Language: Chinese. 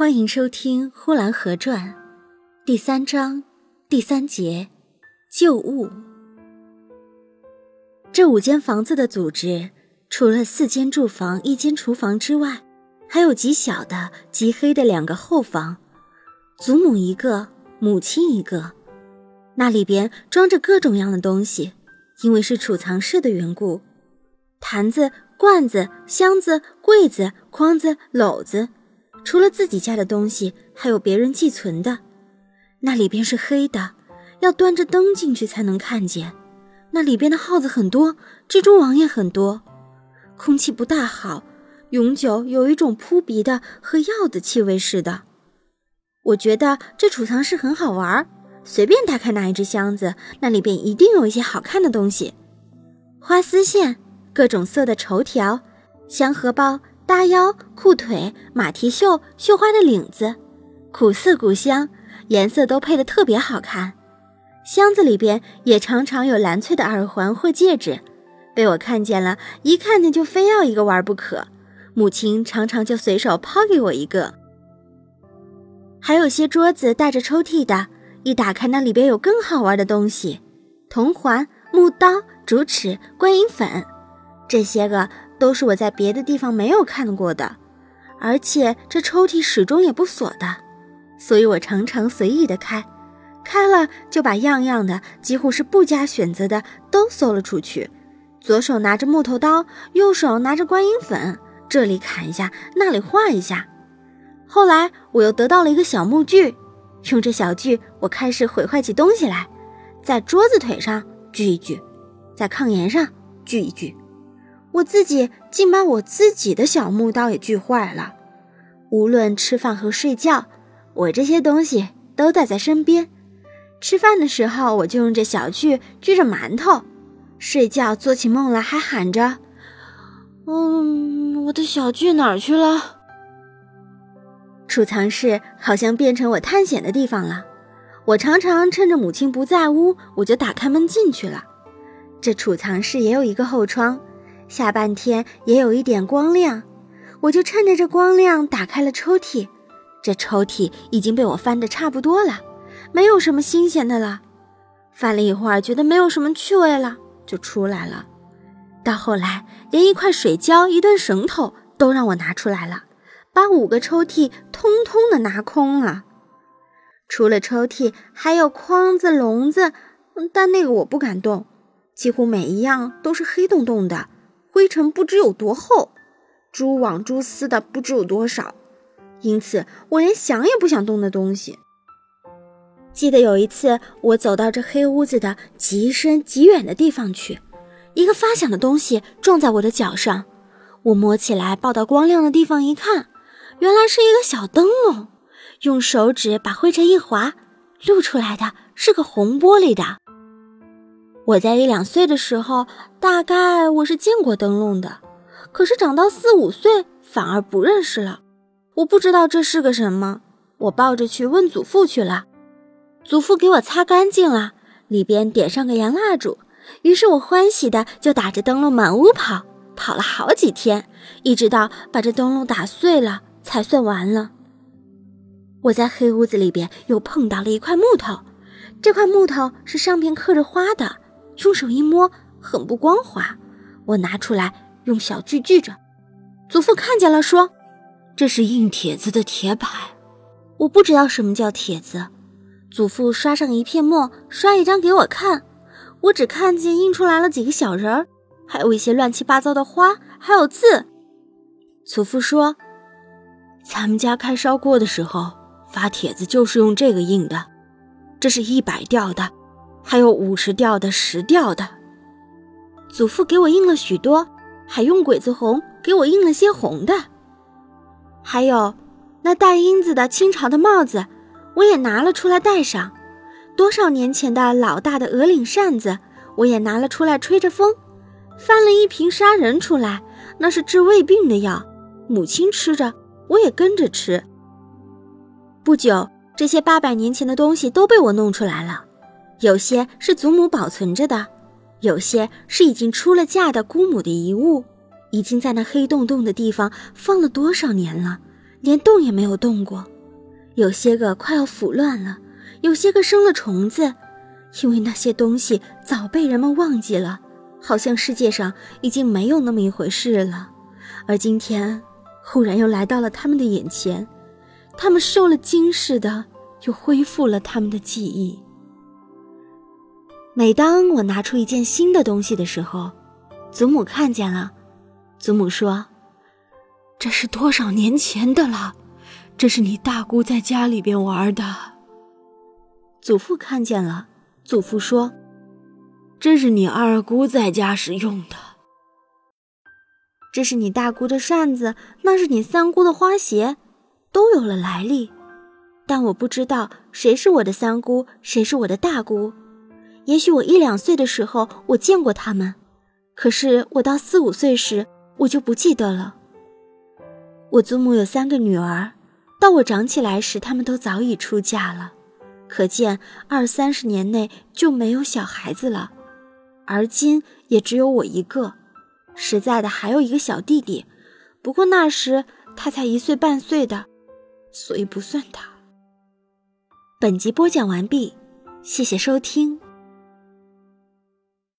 欢迎收听《呼兰河传》第三章第三节旧物。这五间房子的组织，除了四间住房、一间厨房之外，还有极小的、极黑的两个后房，祖母一个，母亲一个。那里边装着各种样的东西，因为是储藏室的缘故，坛子、罐子、箱子、柜子、筐子、篓子。除了自己家的东西，还有别人寄存的。那里边是黑的，要端着灯进去才能看见。那里边的耗子很多，蜘蛛网也很多，空气不大好，永久有一种扑鼻的和药的气味似的。我觉得这储藏室很好玩，随便打开哪一只箱子，那里边一定有一些好看的东西：花丝线、各种色的绸条、香荷包。搭腰、裤腿、马蹄袖、绣花的领子，古色古香，颜色都配得特别好看。箱子里边也常常有蓝翠的耳环或戒指，被我看见了，一看见就非要一个玩不可。母亲常常就随手抛给我一个。还有些桌子带着抽屉的，一打开那里边有更好玩的东西：铜环、木刀、竹尺、观音粉，这些个。都是我在别的地方没有看过的，而且这抽屉始终也不锁的，所以我常常随意的开，开了就把样样的，几乎是不加选择的都搜了出去。左手拿着木头刀，右手拿着观音粉，这里砍一下，那里画一下。后来我又得到了一个小木锯，用这小锯，我开始毁坏起东西来，在桌子腿上锯一锯，在炕沿上锯一锯。我自己竟把我自己的小木刀也锯坏了。无论吃饭和睡觉，我这些东西都带在身边。吃饭的时候，我就用这小锯锯着馒头；睡觉做起梦来，还喊着：“嗯，我的小锯哪儿去了？”储藏室好像变成我探险的地方了。我常常趁着母亲不在屋，我就打开门进去了。这储藏室也有一个后窗。下半天也有一点光亮，我就趁着这光亮打开了抽屉。这抽屉已经被我翻得差不多了，没有什么新鲜的了。翻了一会儿，觉得没有什么趣味了，就出来了。到后来，连一块水胶、一段绳头都让我拿出来了，把五个抽屉通通的拿空了。除了抽屉，还有筐子、笼子，但那个我不敢动，几乎每一样都是黑洞洞的。灰尘不知有多厚，蛛网蛛丝的不知有多少，因此我连想也不想动的东西。记得有一次，我走到这黑屋子的极深极远的地方去，一个发响的东西撞在我的脚上，我摸起来抱到光亮的地方一看，原来是一个小灯笼，用手指把灰尘一划，露出来的是个红玻璃的。我在一两岁的时候，大概我是见过灯笼的，可是长到四五岁，反而不认识了。我不知道这是个什么，我抱着去问祖父去了。祖父给我擦干净了，里边点上个洋蜡烛，于是我欢喜的就打着灯笼满屋跑，跑了好几天，一直到把这灯笼打碎了才算完了。我在黑屋子里边又碰到了一块木头，这块木头是上边刻着花的。用手一摸，很不光滑。我拿出来，用小锯锯着。祖父看见了，说：“这是印帖子的铁板。”我不知道什么叫帖子。祖父刷上一片墨，刷一张给我看。我只看见印出来了几个小人儿，还有一些乱七八糟的花，还有字。祖父说：“咱们家开烧锅的时候发帖子就是用这个印的，这是一百吊的。”还有五十吊的、十吊的，祖父给我印了许多，还用鬼子红给我印了些红的。还有那带缨子的清朝的帽子，我也拿了出来戴上。多少年前的老大的鹅领扇子，我也拿了出来吹着风。翻了一瓶杀人出来，那是治胃病的药，母亲吃着，我也跟着吃。不久，这些八百年前的东西都被我弄出来了。有些是祖母保存着的，有些是已经出了嫁的姑母的遗物，已经在那黑洞洞的地方放了多少年了，连动也没有动过。有些个快要腐乱了，有些个生了虫子，因为那些东西早被人们忘记了，好像世界上已经没有那么一回事了。而今天，忽然又来到了他们的眼前，他们受了惊似的，又恢复了他们的记忆。每当我拿出一件新的东西的时候，祖母看见了，祖母说：“这是多少年前的了？这是你大姑在家里边玩的。”祖父看见了，祖父说：“这是你二姑在家时用的。这是你大姑的扇子，那是你三姑的花鞋，都有了来历，但我不知道谁是我的三姑，谁是我的大姑。”也许我一两岁的时候我见过他们，可是我到四五岁时我就不记得了。我祖母有三个女儿，到我长起来时，他们都早已出嫁了，可见二三十年内就没有小孩子了。而今也只有我一个，实在的还有一个小弟弟，不过那时他才一岁半岁的，所以不算他。本集播讲完毕，谢谢收听。